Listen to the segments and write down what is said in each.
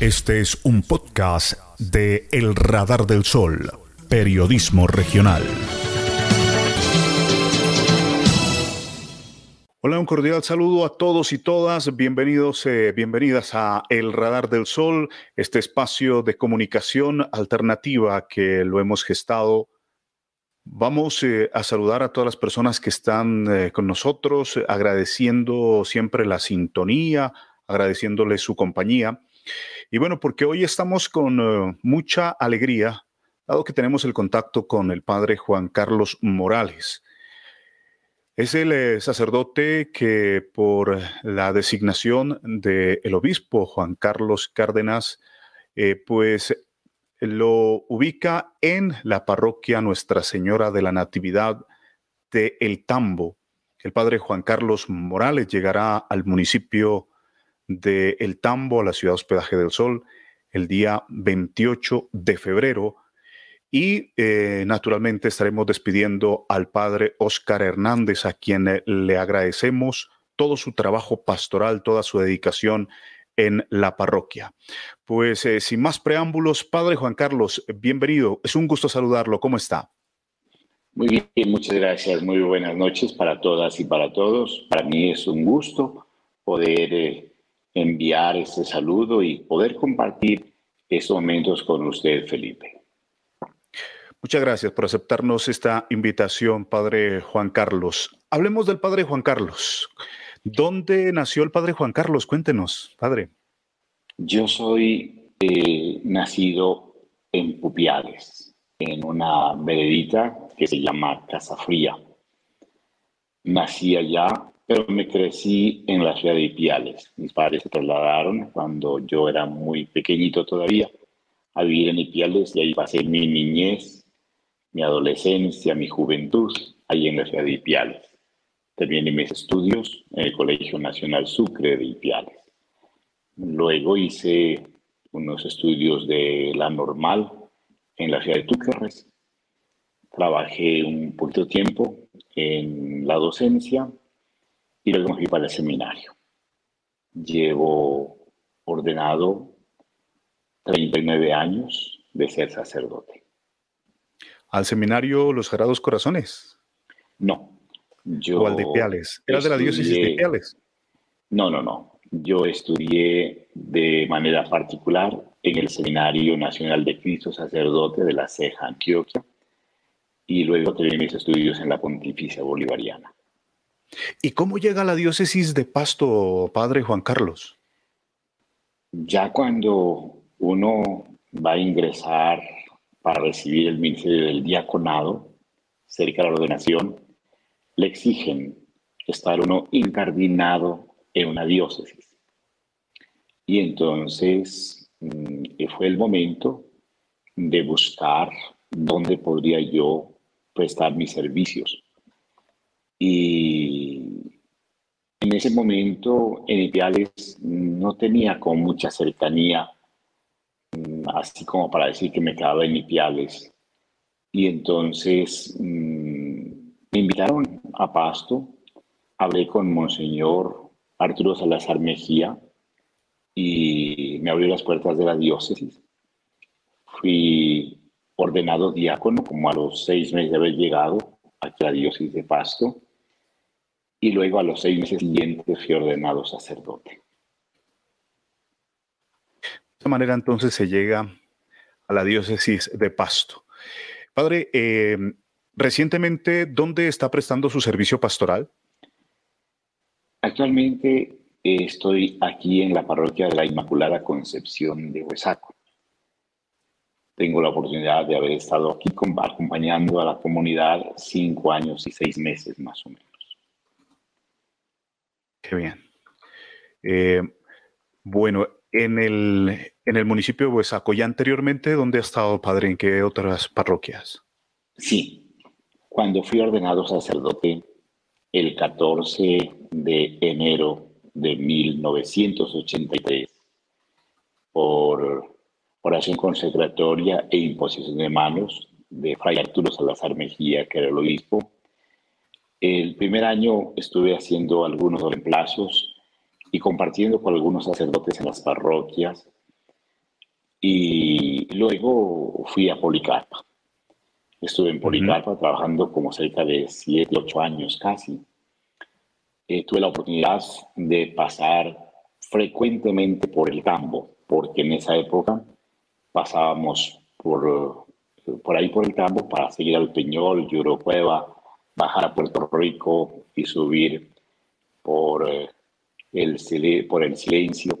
Este es un podcast de El Radar del Sol, periodismo regional. Hola, un cordial saludo a todos y todas. Bienvenidos, eh, bienvenidas a El Radar del Sol, este espacio de comunicación alternativa que lo hemos gestado. Vamos eh, a saludar a todas las personas que están eh, con nosotros, agradeciendo siempre la sintonía, agradeciéndole su compañía. Y bueno, porque hoy estamos con eh, mucha alegría, dado que tenemos el contacto con el padre Juan Carlos Morales. Es el eh, sacerdote que por la designación del obispo Juan Carlos Cárdenas, eh, pues lo ubica en la parroquia Nuestra Señora de la Natividad de El Tambo. El padre Juan Carlos Morales llegará al municipio de El Tambo, a la ciudad hospedaje del Sol, el día 28 de febrero. Y eh, naturalmente estaremos despidiendo al padre Óscar Hernández, a quien eh, le agradecemos todo su trabajo pastoral, toda su dedicación en la parroquia. Pues eh, sin más preámbulos, padre Juan Carlos, bienvenido. Es un gusto saludarlo. ¿Cómo está? Muy bien, muchas gracias. Muy buenas noches para todas y para todos. Para mí es un gusto poder enviar este saludo y poder compartir estos momentos con usted, Felipe. Muchas gracias por aceptarnos esta invitación, Padre Juan Carlos. Hablemos del Padre Juan Carlos. ¿Dónde nació el Padre Juan Carlos? Cuéntenos, Padre. Yo soy eh, nacido en Pupiales, en una veredita que se llama Casa Fría. Nací allá, pero me crecí en la ciudad de Ipiales. Mis padres se trasladaron cuando yo era muy pequeñito todavía a vivir en Ipiales y ahí pasé mi niñez, mi adolescencia, mi juventud, ahí en la ciudad de Ipiales. Terminé mis estudios en el Colegio Nacional Sucre de Ipiales. Luego hice unos estudios de la normal en la ciudad de Túquerres. Trabajé un poquito tiempo en la docencia y luego me fui para el seminario. Llevo ordenado 39 años de ser sacerdote. Al seminario Los Sagrados Corazones No, yo o al de Ipiales. Era de la diócesis de Ipiales. No, no, no. Yo estudié de manera particular en el Seminario Nacional de Cristo Sacerdote de la Ceja, Antioquia, y luego terminé mis estudios en la Pontificia Bolivariana. ¿Y cómo llega a la diócesis de Pasto, Padre Juan Carlos? Ya cuando uno va a ingresar para recibir el ministerio del diaconado, cerca de la ordenación, le exigen estar uno incardinado en una diócesis. Y entonces mm, fue el momento de buscar dónde podría yo prestar mis servicios. Y ese momento en Ipiales no tenía con mucha cercanía, mm, así como para decir que me quedaba en Ipiales. Y entonces mm, me invitaron a Pasto, hablé con Monseñor Arturo Salazar Mejía y me abrió las puertas de la diócesis. Fui ordenado diácono como a los seis meses de haber llegado a la diócesis de Pasto y luego a los seis meses siguientes fui ordenado sacerdote. De esta manera entonces se llega a la diócesis de Pasto. Padre, eh, recientemente, ¿dónde está prestando su servicio pastoral? Actualmente eh, estoy aquí en la parroquia de la Inmaculada Concepción de Huesaco. Tengo la oportunidad de haber estado aquí acompañando a la comunidad cinco años y seis meses más o menos. Bien. Eh, bueno, en el, en el municipio de Huesaco, ya anteriormente, ¿dónde ha estado, padre? ¿En qué otras parroquias? Sí, cuando fui ordenado sacerdote el 14 de enero de 1983 por oración consecratoria e imposición de manos de Fray Arturo Salazar Mejía, que era el obispo. El primer año estuve haciendo algunos reemplazos y compartiendo con algunos sacerdotes en las parroquias. Y luego fui a Policarpa. Estuve en Policarpa trabajando como cerca de 7, 8 años casi. Eh, tuve la oportunidad de pasar frecuentemente por el campo, porque en esa época pasábamos por, por ahí por el campo para seguir al Peñol, Cueva, bajar a Puerto Rico y subir por, eh, el, por el silencio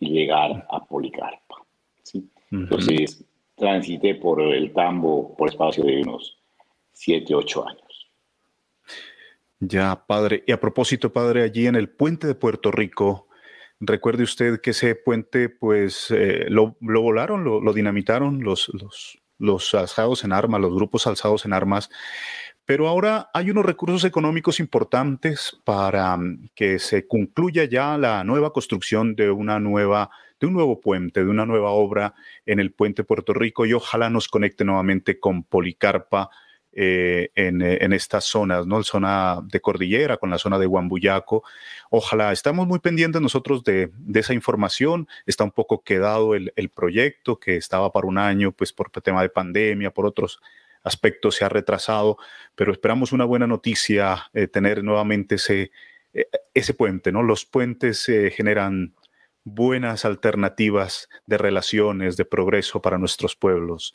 y llegar a Policarpa. ¿sí? Entonces, transité por el tambo por espacio de unos 7, 8 años. Ya, padre. Y a propósito, padre, allí en el puente de Puerto Rico, recuerde usted que ese puente, pues, eh, lo, volaron, lo, dinamitaron los, los, los alzados en armas, los grupos alzados en armas. Pero ahora hay unos recursos económicos importantes para mm, que se concluya ya la nueva construcción de una nueva de un nuevo puente, de una nueva obra en el puente Puerto Rico y ojalá nos conecte nuevamente con Policarpa eh, en, eh, en, estas zonas, ¿no? La zona de cordillera con la zona de Huambuyaco. Ojalá, estamos muy pendientes nosotros de, de esa información. Está un poco quedado el, el, proyecto que estaba para un año, pues por tema de pandemia, por otros aspectos se ha retrasado, pero esperamos una buena noticia, eh, tener nuevamente ese, ese puente, ¿no? Los puentes generan buenas alternativas de relaciones, de progreso para nuestros pueblos.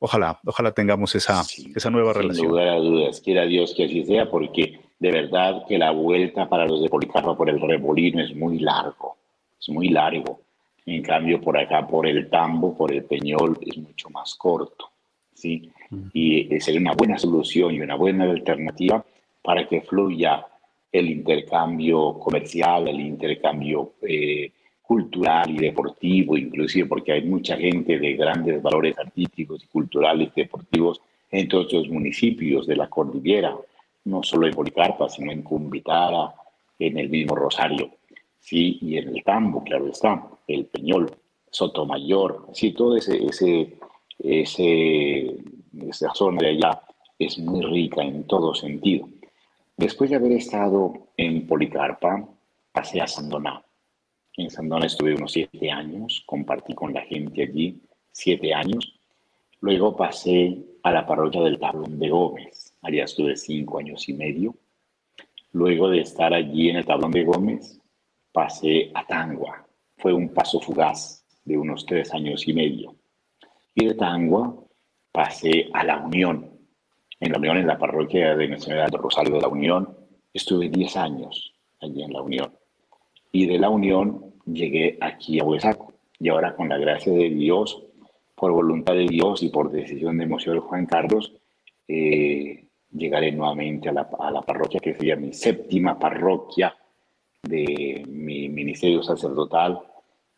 Ojalá, ojalá tengamos esa, esa nueva relación. Sin lugar a dudas, quiera Dios que así sea, porque de verdad que la vuelta para los de Policarpa por el Rebolino es muy largo, es muy largo. En cambio, por acá, por el Tambo, por el Peñol, es mucho más corto. ¿sí? Y eh, sería una buena solución y una buena alternativa para que fluya el intercambio comercial, el intercambio eh, cultural y deportivo, inclusive porque hay mucha gente de grandes valores artísticos y culturales y deportivos en todos los municipios de la cordillera, no solo en Policarpa, sino en Cumbitara, en el mismo Rosario, sí, y en el Tambo, claro está, el Peñol, Sotomayor, sí, todo ese, ese, ese, esa zona de allá es muy rica en todo sentido. Después de haber estado en Policarpa, pasé a Sandoná en Sandona estuve unos siete años, compartí con la gente allí siete años. Luego pasé a la parroquia del Tablón de Gómez. Allá estuve cinco años y medio. Luego de estar allí en el Tablón de Gómez, pasé a Tangua. Fue un paso fugaz de unos tres años y medio. Y de Tangua pasé a La Unión. En La Unión, en la parroquia de de Rosario de La Unión, estuve diez años allí en La Unión. Y de La Unión llegué aquí a Huesaco. Y ahora con la gracia de Dios, por voluntad de Dios y por decisión de Monseñor Juan Carlos, eh, llegaré nuevamente a la, a la, parroquia que sería mi séptima parroquia de mi ministerio sacerdotal.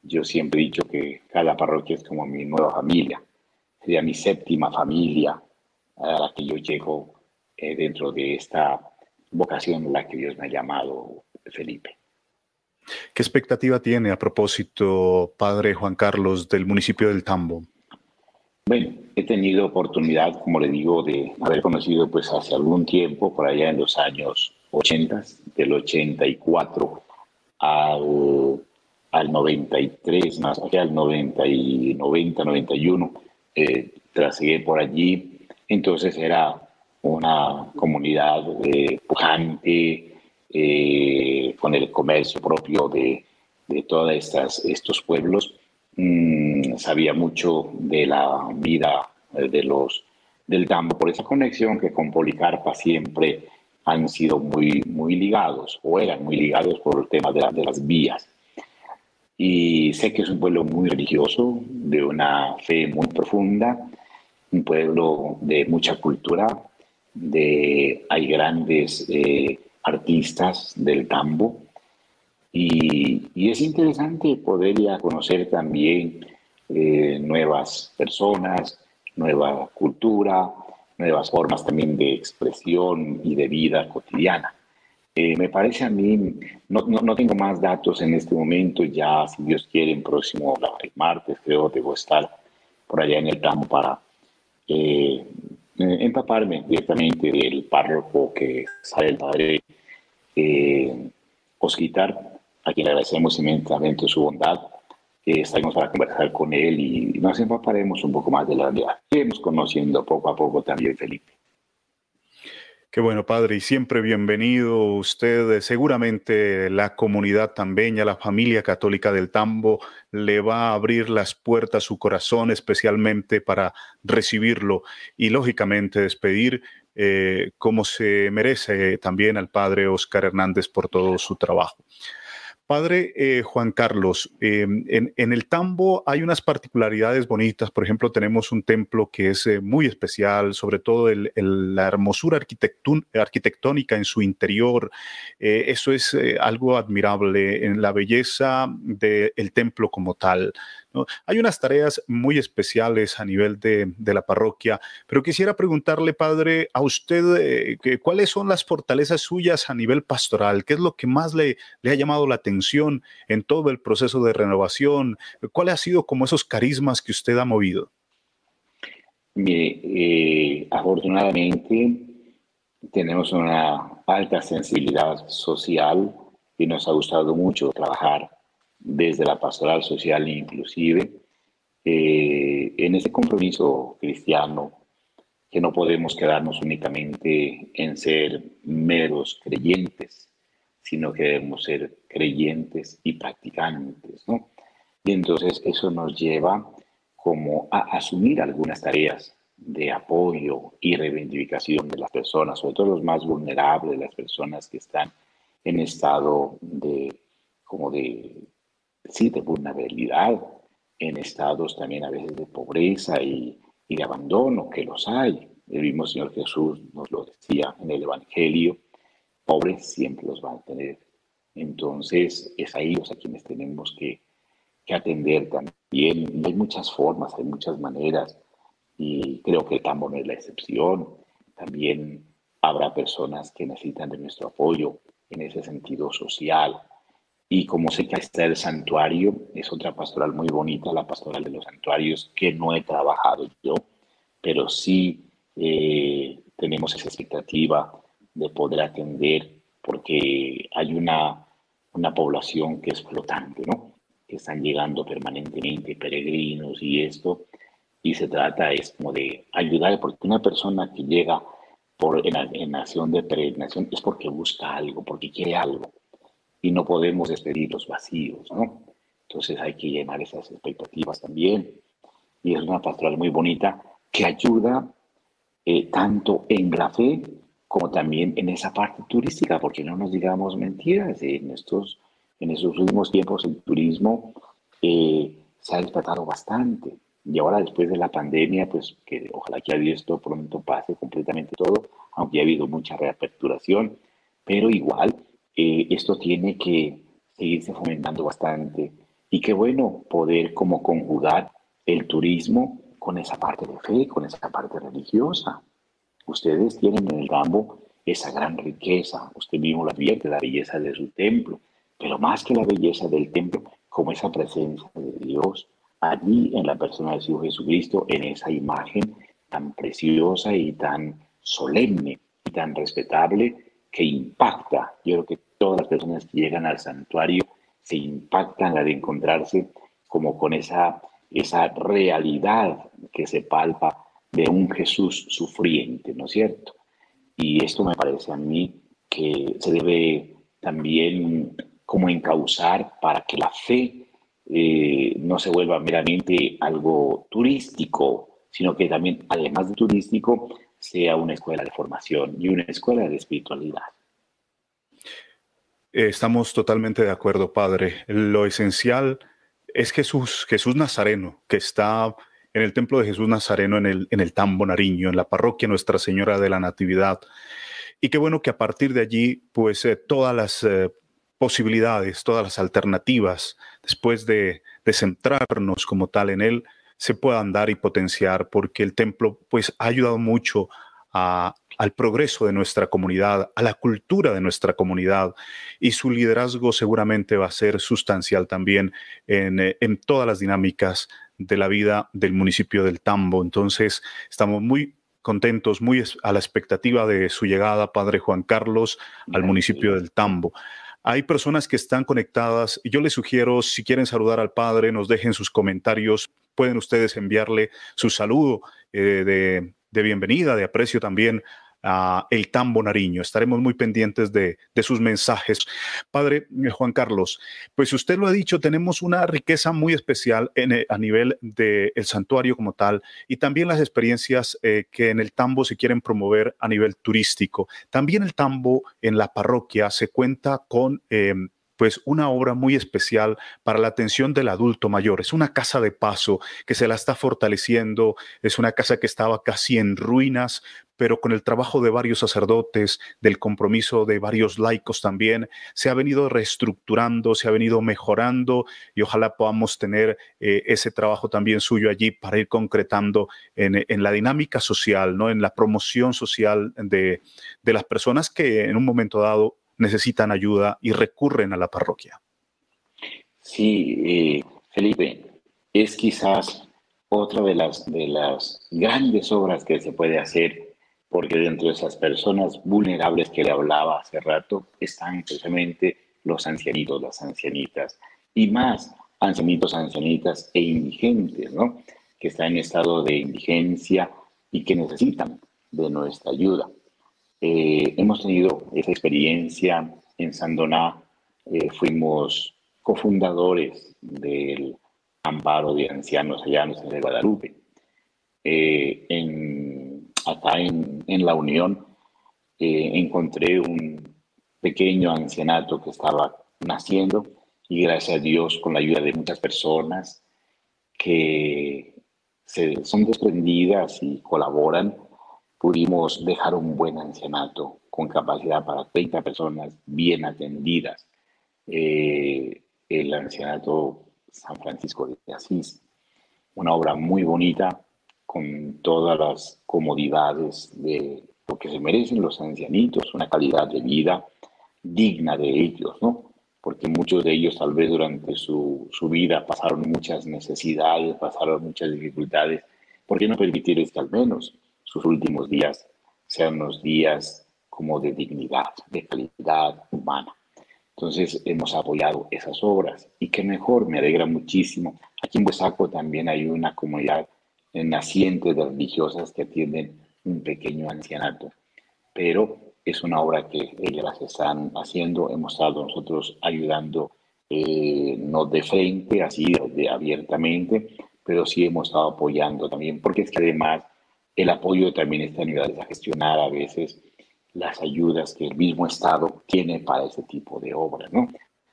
Yo siempre he dicho que cada parroquia es como mi nueva familia. Sería mi séptima familia a la que yo llego eh, dentro de esta vocación en la que Dios me ha llamado, Felipe. ¿Qué expectativa tiene a propósito, padre Juan Carlos, del municipio del Tambo? Bueno, he tenido oportunidad, como le digo, de haber conocido pues hace algún tiempo, por allá en los años 80, del 84 al, al 93, más allá al 90, y 90 91, eh, trasegué por allí. Entonces era una comunidad eh, pujante, eh, con el comercio propio de, de todos estos pueblos, mm, sabía mucho de la vida eh, de los, del Tambo, por esa conexión que con Policarpa siempre han sido muy, muy ligados, o eran muy ligados por el tema de, de las vías. Y sé que es un pueblo muy religioso, de una fe muy profunda, un pueblo de mucha cultura, de, hay grandes eh, artistas del tambo y, es interesante poder ya conocer también eh, nuevas personas, nueva cultura, nuevas formas también de expresión y de vida cotidiana. Eh, me parece a mí, no, no, tengo más datos en este momento, ya si Dios quiere, en próximo martes creo debo estar por allá en el campo para eh, empaparme directamente del párroco que sale el padre eh, Osquitar, a quien agradecemos inmensamente su bondad. Eh, estaremos para conversar con él y nos empaparemos un poco más de la realidad. Iremos conociendo poco a poco también Felipe. Qué bueno, padre, y siempre bienvenido usted. Seguramente la comunidad tambeña, la familia católica del Tambo, le va a abrir las puertas su corazón especialmente para recibirlo y, lógicamente, despedir eh, como se merece también al padre Oscar Hernández por todo su trabajo. Padre eh, Juan Carlos, em, en, el Tambo hay unas particularidades bonitas. Por ejemplo, tenemos un templo que es eh, muy especial, sobre todo la hermosura arquitectónica en su interior. Eh, eso es algo admirable en la belleza del templo como tal. Hay unas tareas muy especiales a nivel de, la parroquia, pero quisiera preguntarle, padre, a usted, eh, ¿cuáles son las fortalezas suyas a nivel pastoral? ¿Qué es lo que más le, ha llamado la atención en todo el proceso de renovación? ¿Cuáles han sido como esos carismas que usted ha movido? Mire, eh, afortunadamente tenemos una alta sensibilidad social y nos ha gustado mucho trabajar desde la pastoral social inclusive, eh, en ese compromiso cristiano que no podemos quedarnos únicamente en ser meros creyentes, sino que debemos ser creyentes y practicantes, ¿no? Y entonces eso nos lleva como a asumir algunas tareas de apoyo y reivindicación de las personas, sobre todo los más vulnerables, las personas que están en estado de como de sí, de vulnerabilidad, en estados también a veces de pobreza y, de abandono, que los hay. El mismo Señor Jesús nos lo decía en el Evangelio, pobres siempre los van a tener. Entonces, es a ellos a quienes tenemos que, que atender también. hay muchas formas, hay muchas maneras, y creo que el no es la excepción. También habrá personas que necesitan de nuestro apoyo en ese sentido social, y como sé que está el santuario, es otra pastoral muy bonita, la pastoral de los santuarios, que no he trabajado yo, pero sí eh, tenemos esa expectativa de poder atender, porque hay una, una población que es flotante, ¿no? Que están llegando permanentemente peregrinos y esto, y se trata es como de ayudar, porque una persona que llega por, en, en acción de peregrinación es porque busca algo, porque quiere algo y no podemos despedir los vacíos, ¿no? Entonces hay que llenar esas expectativas también. Y es una pastoral muy bonita que ayuda eh, tanto en la fe como también en esa parte turística, porque no nos digamos mentiras, en estos, en esos últimos tiempos el turismo eh, se ha despertado bastante. Y ahora después de la pandemia, pues que ojalá que esto pronto pase completamente todo, aunque ha habido mucha reaperturación, pero igual eh, esto tiene que seguirse fomentando bastante. Y qué bueno poder como conjugar el turismo con esa parte de fe, con esa parte religiosa. Ustedes tienen en el Gambo esa gran riqueza. Usted mismo la advierte, la belleza de su templo. Pero más que la belleza del templo, como esa presencia de Dios allí en la persona de su Jesucristo, en esa imagen tan preciosa y tan solemne y tan respetable que impacta. Yo creo que todas las personas que llegan al santuario se impactan al encontrarse como con esa, esa realidad que se palpa de un Jesús sufriente, ¿no es cierto? Y esto me parece a mí que se debe también como encauzar para que la fe eh, no se vuelva meramente algo turístico, sino que también, además de turístico, sea una escuela de formación y una escuela de espiritualidad. Estamos totalmente de acuerdo, Padre. Lo esencial es Jesús, Jesús Nazareno, que está en el templo de Jesús Nazareno en el, en el Tambo Nariño, en la parroquia Nuestra Señora de la Natividad. Y qué bueno que a partir de allí, pues eh, todas las eh, posibilidades, todas las alternativas, después de, de centrarnos como tal en él, se puedan dar y potenciar, porque el templo pues ha ayudado mucho al progreso de nuestra comunidad, a la cultura de nuestra comunidad y su liderazgo seguramente va a ser sustancial también en, eh, en todas las dinámicas de la vida del municipio del Tambo. Entonces, estamos muy contentos, muy a la expectativa de su llegada, Padre Juan Carlos, al municipio del Tambo. Hay personas que están conectadas y yo les sugiero, si quieren saludar al Padre, nos dejen sus comentarios. Pueden ustedes enviarle su saludo eh, de, de bienvenida, de aprecio también El Tambo Nariño. Estaremos muy pendientes de, sus mensajes. Padre eh, Juan Carlos, pues usted lo ha dicho, tenemos una riqueza muy especial a nivel del santuario como tal y también las experiencias eh, que en el Tambo se quieren promover a nivel turístico. También el Tambo en la parroquia se cuenta con pues una obra muy especial para la atención del adulto mayor. Es una casa de paso que se la está fortaleciendo, es una casa que estaba casi en ruinas, pero con el trabajo de varios sacerdotes, del compromiso de varios laicos también, se ha venido reestructurando, se ha venido mejorando y ojalá podamos tener eh, ese trabajo también suyo allí para ir concretando en, la dinámica social, ¿no? en la promoción social de, de las personas que en un momento dado necesitan ayuda y recurren a la parroquia. Sí, eh, Felipe, es quizás otra de las, de las grandes obras que se puede hacer, porque dentro de esas personas vulnerables que le hablaba hace rato están precisamente los ancianitos, las ancianitas, y más ancianitos, ancianitas e indigentes, ¿no? Que están en estado de indigencia y que necesitan de nuestra ayuda. Eh, hemos tenido esa experiencia en Sandoná, eh, fuimos cofundadores del amparo de ancianos allá en Guadalupe. Eh, en, acá en, en, la Unión encontré un pequeño ancianato que estaba naciendo y gracias a Dios con la ayuda de muchas personas que se, son desprendidas y colaboran, pudimos dejar un buen ancianato con capacidad para 30 personas bien atendidas. Eh, el ancianato San Francisco de Asís, una obra muy bonita con todas las comodidades de lo que se merecen los ancianitos, una calidad de vida digna de ellos, ¿no? Porque muchos de ellos tal vez durante su, su vida pasaron muchas necesidades, pasaron muchas dificultades. ¿Por qué no permitirles que al menos sus últimos días sean los días como de dignidad, de calidad humana. Entonces hemos apoyado esas obras y qué mejor, me alegra muchísimo. Aquí en Huesaco también hay una comunidad naciente de religiosas que atienden un pequeño ancianato, pero es una obra que ellas están haciendo, hemos estado nosotros ayudando, eh, no de frente, así de abiertamente, pero sí hemos estado apoyando también, porque es que además el apoyo también está ayudando a gestionar a veces las ayudas que el mismo Estado tiene para ese tipo de obras, ¿no?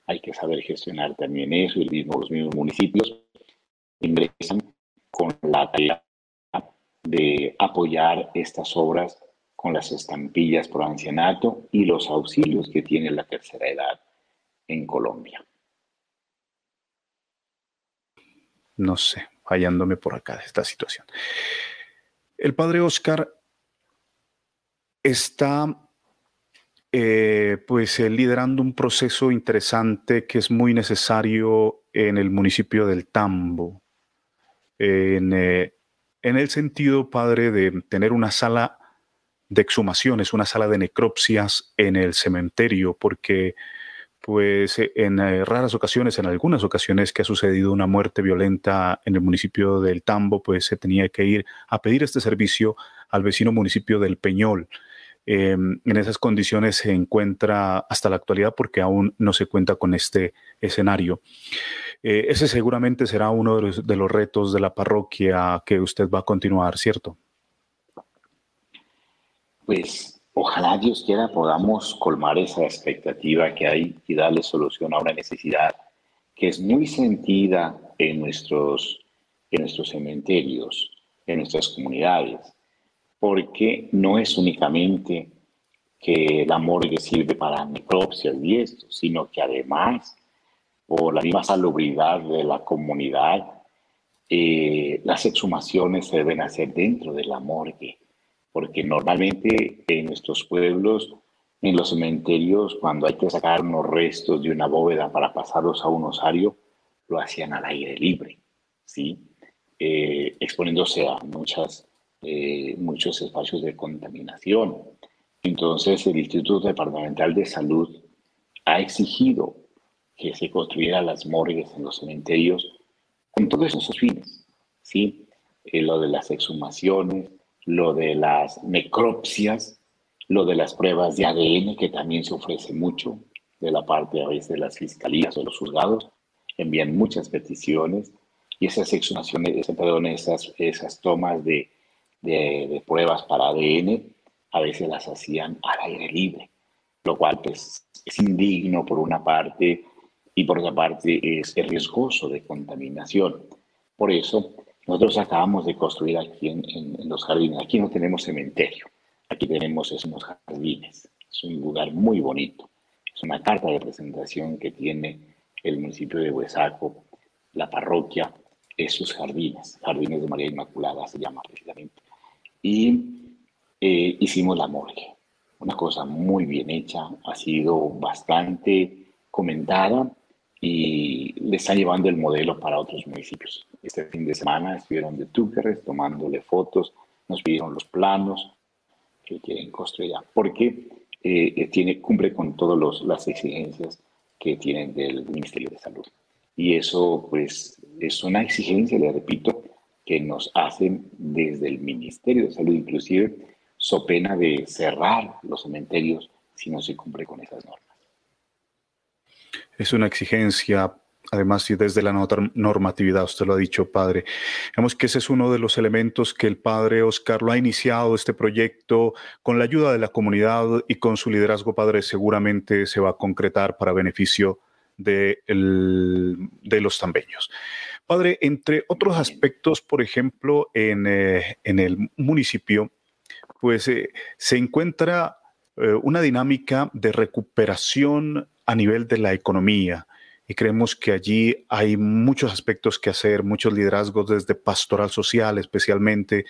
Hay que saber gestionar también eso y mismo, los mismos municipios ingresan con la tarea de apoyar estas obras con las estampillas por ancianato y los auxilios que tiene la tercera edad en Colombia. No sé, fallándome por acá de esta situación. El padre Oscar está eh, pues eh, liderando un proceso interesante que es muy necesario en el municipio del Tambo. Eh, en, el sentido, padre, de tener una sala de exhumaciones, una sala de necropsias en el cementerio, porque pues eh, en eh, raras ocasiones, en algunas ocasiones que ha sucedido una muerte violenta en el municipio del Tambo, pues se tenía que ir a pedir este servicio al vecino municipio del Peñol. Em, en esas condiciones se encuentra hasta la actualidad porque aún no se cuenta con este escenario. Eh, ese seguramente será uno de los, de los retos de la parroquia que usted va a continuar, ¿cierto? Pues Ojalá Dios quiera podamos colmar esa expectativa que hay y darle solución a una necesidad que es muy sentida en nuestros, en nuestros cementerios, en nuestras comunidades, porque no es únicamente que la morgue sirve para necropsias y esto, sino que además, por la misma salubridad de la comunidad, eh, las exhumaciones se deben hacer dentro de la morgue, porque normalmente en nuestros pueblos, en los cementerios, cuando hay que sacar unos restos de una bóveda para pasarlos a un osario, lo hacían al aire libre, ¿sí? Eh, exponiéndose a muchas, eh, muchos espacios de contaminación. Entonces, el Instituto Departamental de Salud ha exigido que se construyeran las morgues en los cementerios con todos esos fines, ¿sí? Eh, lo de las exhumaciones, lo de las necropsias, lo de las pruebas de ADN, que también se ofrece mucho de la parte a veces de las fiscalías o los juzgados, envían muchas peticiones y esas exhumaciones, perdón, esas, esas tomas de, de, pruebas para ADN a veces las hacían al aire libre, lo cual pues, es indigno por una parte y por otra parte es riesgoso de contaminación. Por eso nosotros acabamos de construir aquí en, en, los jardines, aquí no tenemos cementerio, aquí tenemos esos jardines, es un lugar muy bonito, es una carta de presentación que tiene el municipio de Huesaco, la parroquia, esos jardines, Jardines de María Inmaculada se llama precisamente. Y eh, hicimos la morgue, una cosa muy bien hecha, ha sido bastante comentada y le están llevando el modelo para otros municipios. Este fin de semana estuvieron de Túqueres tomándole fotos, nos pidieron los planos que quieren construir, porque eh, tiene, cumple con todas las exigencias que tienen del Ministerio de Salud. Y eso, pues, es una exigencia, le repito, que nos hacen desde el Ministerio de Salud, inclusive, so pena de cerrar los cementerios si no se cumple con esas normas. Es una exigencia Además, y desde la normatividad, usted lo ha dicho, padre. Vemos que ese es uno de los elementos que el padre Oscar lo ha iniciado este proyecto con la ayuda de la comunidad y con su liderazgo, padre, seguramente se va a concretar para beneficio de, de los tambeños. Padre, entre otros aspectos, por ejemplo, en, eh, en el municipio, pues eh, se encuentra eh, una dinámica de recuperación a nivel de la economía y creemos que allí hay muchos aspectos que hacer, muchos liderazgos desde pastoral social especialmente.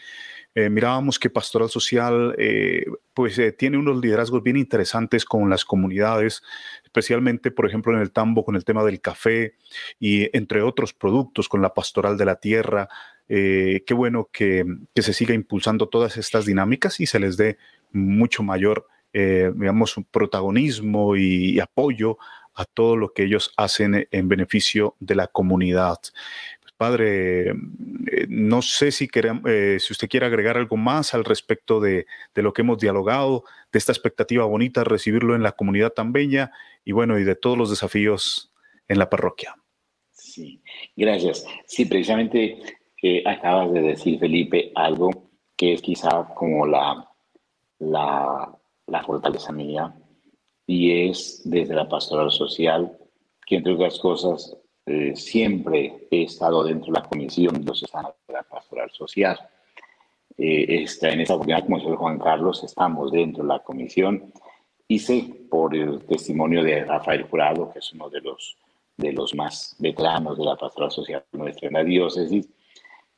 Eh, mirábamos que pastoral social eh, pues eh, tiene unos liderazgos bien interesantes con las comunidades, especialmente por ejemplo en el tambo con el tema del café y entre otros productos con la pastoral de la tierra. qué bueno que, que, se siga impulsando todas estas dinámicas y se les dé mucho mayor, digamos, protagonismo y apoyo a todo lo que ellos hacen en beneficio de la comunidad. Pues, padre, eh, no sé si, eh, si usted quiere agregar algo más al respecto de, lo que hemos dialogado, de esta expectativa bonita, de recibirlo en la comunidad tan bella y bueno, y de todos los desafíos en la parroquia. Sí, gracias. Sí, precisamente eh, acabas de decir, Felipe, algo que es quizá como la, la, la fortaleza mía y es desde la pastoral social, que entre otras cosas eh, siempre he estado dentro de la comisión estados de la pastoral social. Eh, está en esta oportunidad, como dice Juan Carlos, estamos dentro de la comisión y sé por el testimonio de Rafael Jurado, que es uno de los, de los más veteranos de la pastoral social nuestra en la diócesis,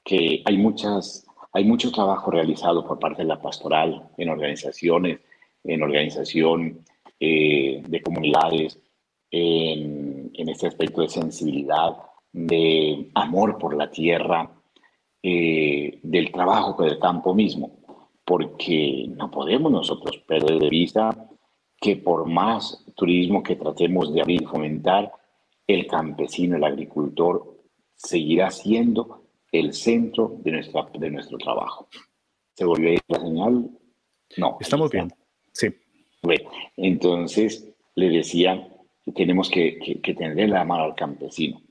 que hay, muchas, hay mucho trabajo realizado por parte de la pastoral en organizaciones, en organización eh, de comunidades, en, este aspecto de sensibilidad, de amor por la tierra, eh, del trabajo del campo mismo, porque no podemos nosotros perder de vista que por más turismo que tratemos de abrir y fomentar, el campesino, el agricultor, seguirá siendo el centro de, nuestra, de nuestro trabajo. ¿Se volvió a ir la señal? No. Estamos bien. Sí. Bueno, entonces le decía que tenemos que, que, tener la mano al campesino.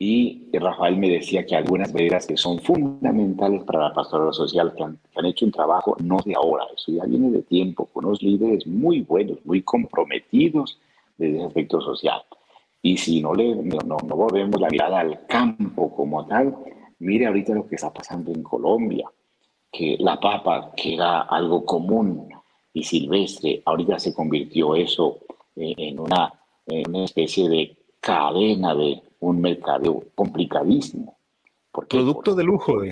Y Rafael me decía que algunas veredas que son fundamentales para la pastoral social, que han, hecho un trabajo no de ahora, eso ya viene de tiempo, con unos líderes muy buenos, muy comprometidos desde ese aspecto social. Y si no, le, no, no volvemos la mirada al campo como tal, mire ahorita lo que está pasando en Colombia, que la papa, que era algo común y silvestre. Ahorita se convirtió eso eh, en, una, una especie de cadena de un mercado complicadísimo. Producto de lujo,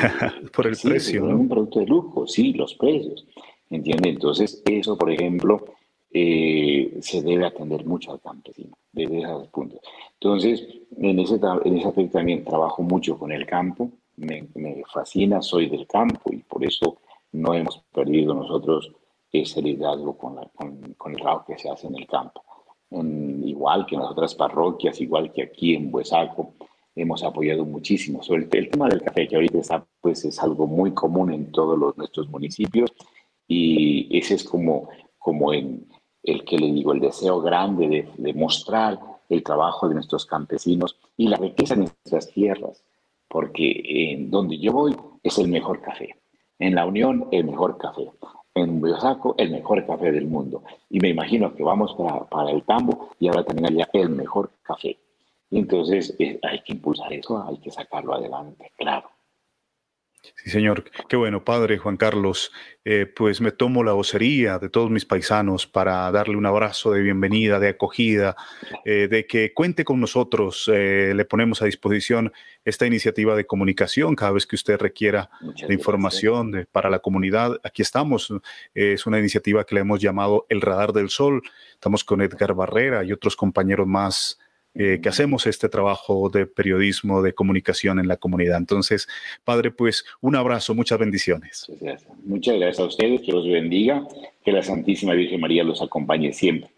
por el precio. ¿no? Un producto de lujo, sí, los precios. ¿Entiendes? Entonces, eso, por ejemplo, eh, se debe atender mucho al campesino desde esos puntos. Entonces, en ese, en ese aspecto también trabajo mucho con el campo, me, me, fascina, soy del campo y por eso no hemos perdido nosotros ese liderazgo con, con, el trabajo que se hace en el campo. igual que en las otras parroquias, igual que aquí en Buesaco, hemos apoyado muchísimo. Sobre el, el, tema del café, que ahorita está, pues es algo muy común en todos los, nuestros municipios y ese es como, como en, el que le digo, el deseo grande de, mostrar el trabajo de nuestros campesinos y la riqueza de nuestras tierras, porque en donde yo voy es el mejor café, en la Unión el mejor café, en Biosaco el mejor café del mundo. Y me imagino que vamos para, para el Tambo y ahora también allá el mejor café. Entonces hay que impulsar eso, hay que sacarlo adelante, claro. Sí, señor. Qué bueno, padre Juan Carlos. Eh, pues me tomo la vocería de todos mis paisanos para darle un abrazo de bienvenida, de acogida, eh, de que cuente con nosotros. Eh, le ponemos a disposición esta iniciativa de comunicación cada vez que usted requiera de información de, para la comunidad. Aquí estamos. es una iniciativa que le hemos llamado El Radar del Sol. Estamos con Edgar Barrera y otros compañeros más eh, que hacemos este trabajo de periodismo, de comunicación en la comunidad. Entonces, Padre, pues un abrazo, muchas bendiciones. Muchas gracias, muchas gracias a ustedes, que los bendiga, que la Santísima Virgen María los acompañe siempre,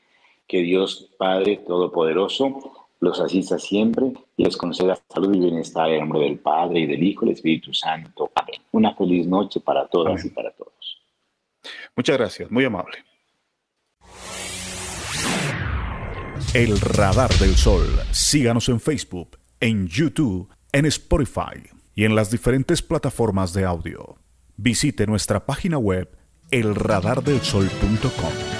que Dios Padre Todopoderoso los asista siempre y les conceda salud y bienestar en nombre del Padre y del Hijo y del Espíritu Santo. Amén. Una feliz noche para todas y para todos. Muchas gracias, muy amable. El Radar del Sol. Síganos en Facebook, en YouTube, en Spotify y en las diferentes plataformas de audio. Visite nuestra página web elradardelsol.com.